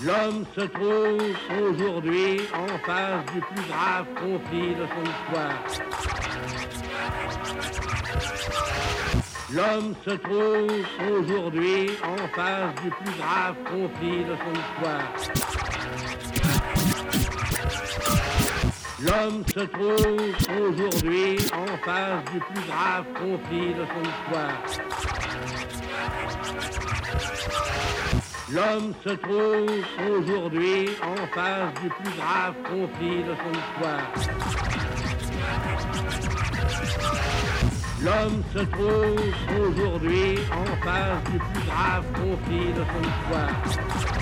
L'homme se trouve aujourd'hui en face du plus grave conflit de son histoire. L'homme se trouve aujourd'hui en face du plus grave conflit de son histoire. L'homme se trouve aujourd'hui en face du plus grave conflit de son histoire. L'homme se trouve aujourd'hui en face du plus grave conflit de son histoire. L'homme se trouve aujourd'hui en face du plus grave conflit de son histoire.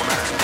America.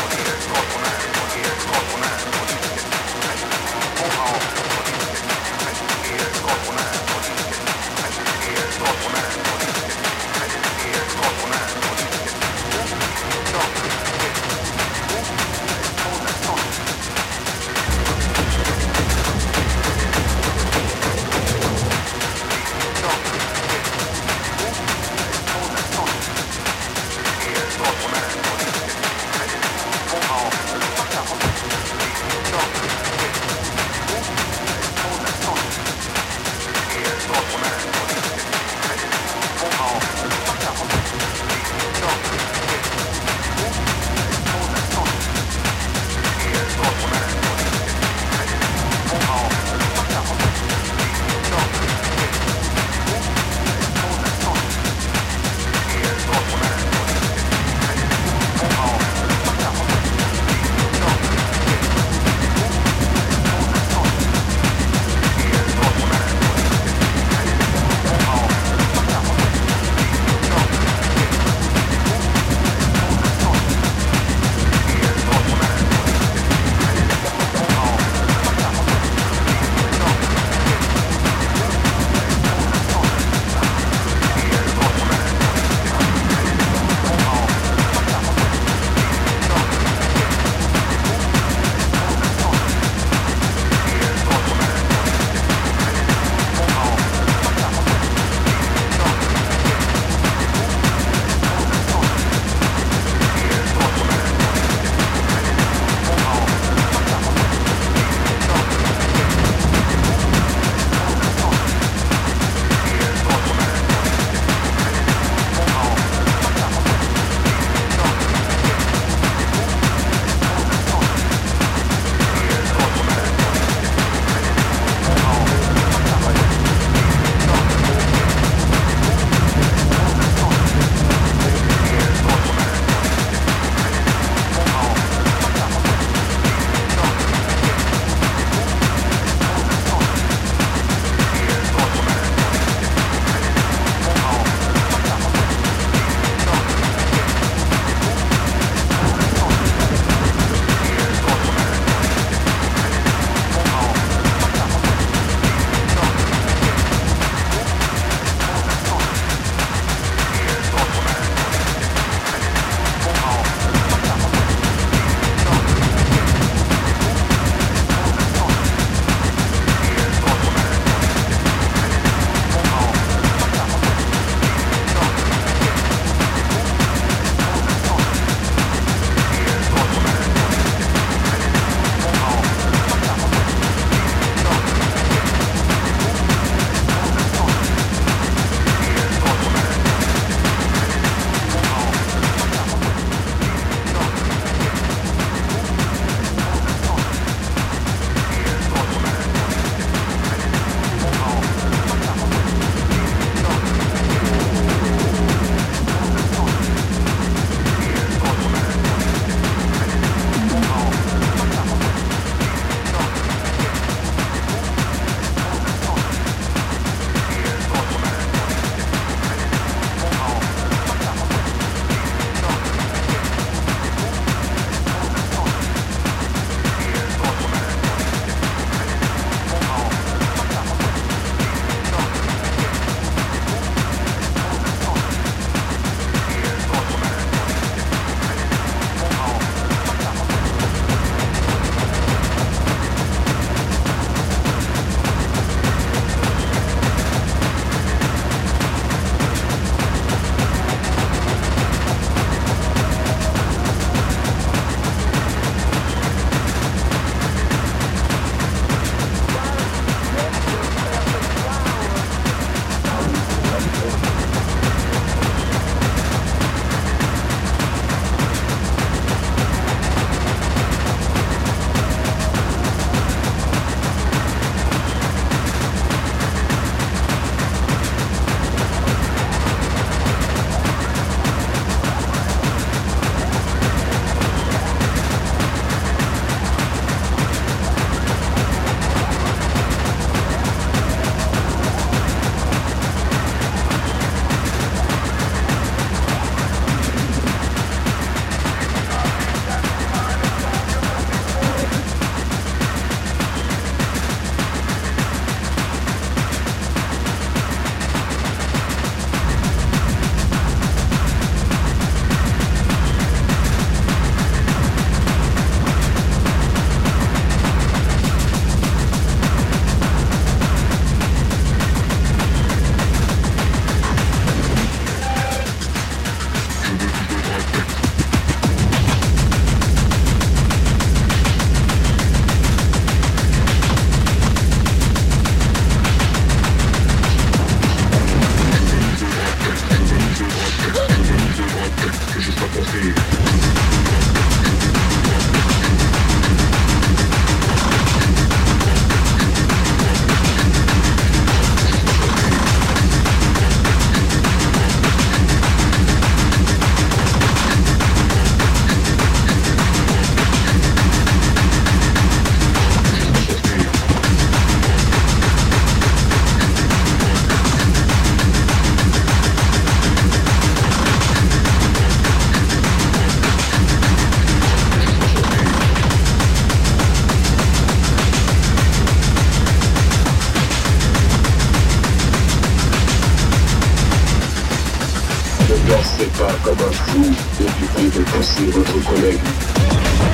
talk about food if you think it can see connect.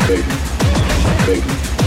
Baby, baby.